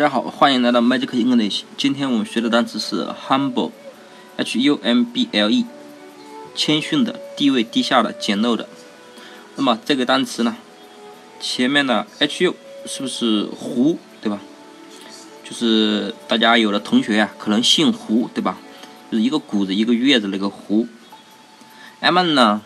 大家好，欢迎来到 Magic English。今天我们学的单词是 humble，h-u-m-b-l-e，谦逊的、地位低下的、简陋的。那么这个单词呢，前面的 h-u 是不是胡，对吧？就是大家有的同学呀，可能姓胡，对吧？就是一个谷子一个月的那个胡。m 呢，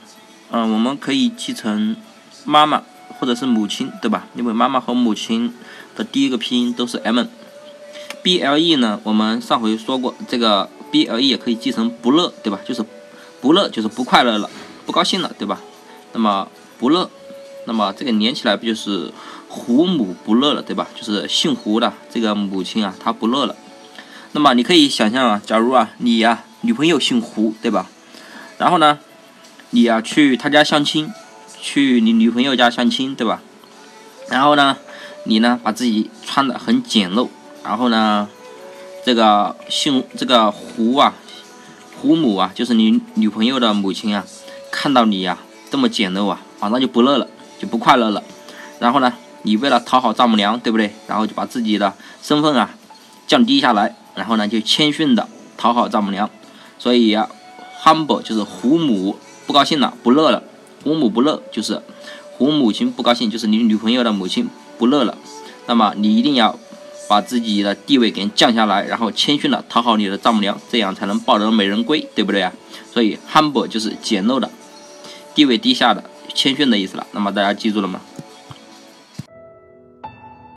嗯，我们可以记成妈妈或者是母亲，对吧？因为妈妈和母亲。的第一个拼音都是 m，b l e 呢？我们上回说过，这个 b l e 也可以记成不乐，对吧？就是不乐，就是不快乐了，不高兴了，对吧？那么不乐，那么这个连起来不就是胡母不乐了，对吧？就是姓胡的这个母亲啊，她不乐了。那么你可以想象啊，假如啊，你呀女朋友姓胡，对吧？然后呢，你呀去她家相亲，去你女朋友家相亲，对吧？然后呢？你呢，把自己穿的很简陋，然后呢，这个姓这个胡啊，胡母啊，就是你女朋友的母亲啊，看到你呀这么简陋啊，马上就不乐了，就不快乐了。然后呢，你为了讨好丈母娘，对不对？然后就把自己的身份啊降低下来，然后呢就谦逊的讨好丈母娘。所以呀，humble 就是胡母不高兴了，不乐了。胡母不乐就是胡母亲不高兴，就是你女朋友的母亲。不乐了，那么你一定要把自己的地位给降下来，然后谦逊的讨好你的丈母娘，这样才能抱得美人归，对不对啊？所以 humble 就是简陋的，地位低下的，谦逊的意思了。那么大家记住了吗？